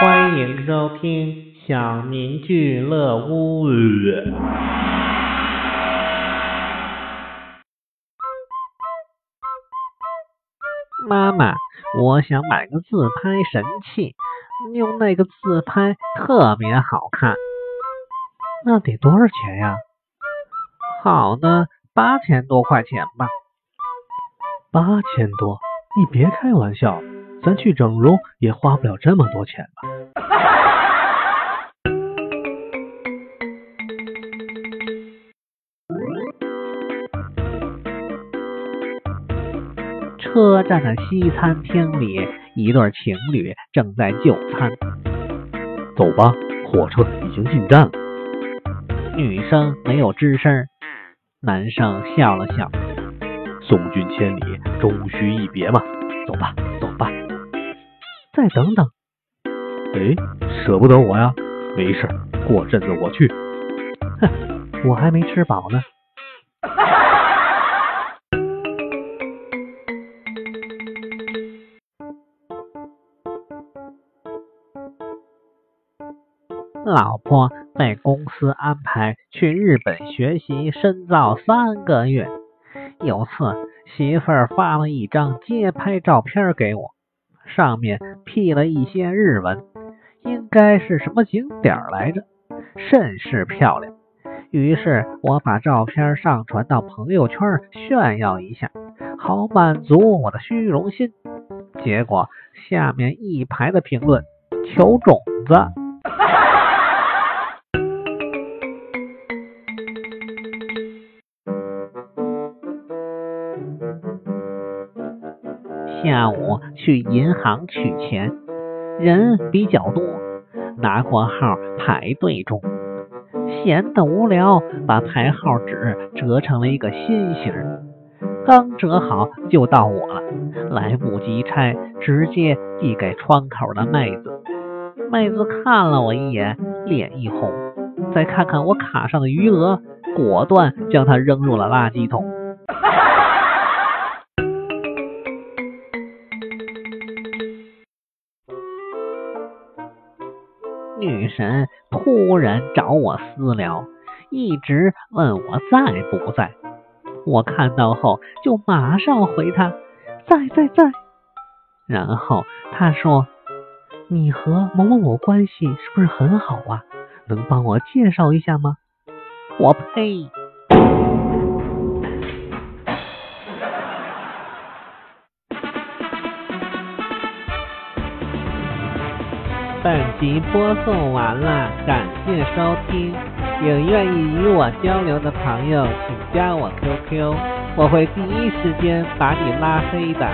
欢迎收听小明俱乐屋。妈妈，我想买个自拍神器，用那个自拍特别好看。那得多少钱呀？好的，八千多块钱吧。八千多？你别开玩笑，咱去整容也花不了这么多钱吧？车站的西餐厅里，一对情侣正在就餐。走吧，火车已经进站了。女生没有吱声，男生笑了笑。送君千里，终须一别嘛。走吧，走吧。再等等。哎，舍不得我呀？没事，过阵子我去。哼，我还没吃饱呢。老婆被公司安排去日本学习深造三个月。有次媳妇儿发了一张街拍照片给我，上面辟了一些日文，应该是什么景点来着，甚是漂亮。于是我把照片上传到朋友圈炫耀一下，好满足我的虚荣心。结果下面一排的评论：求种子。下午去银行取钱，人比较多，拿过号排队中，闲得无聊，把排号纸折成了一个心形，刚折好就到我了，来不及拆，直接递给窗口的妹子。妹子看了我一眼，脸一红，再看看我卡上的余额，果断将它扔入了垃圾桶。女神突然找我私聊，一直问我在不在。我看到后就马上回她在在在。然后她说：“你和某某某关系是不是很好啊？能帮我介绍一下吗？”我呸！本集播送完了，感谢收听。有愿意与我交流的朋友，请加我 QQ，我会第一时间把你拉黑的。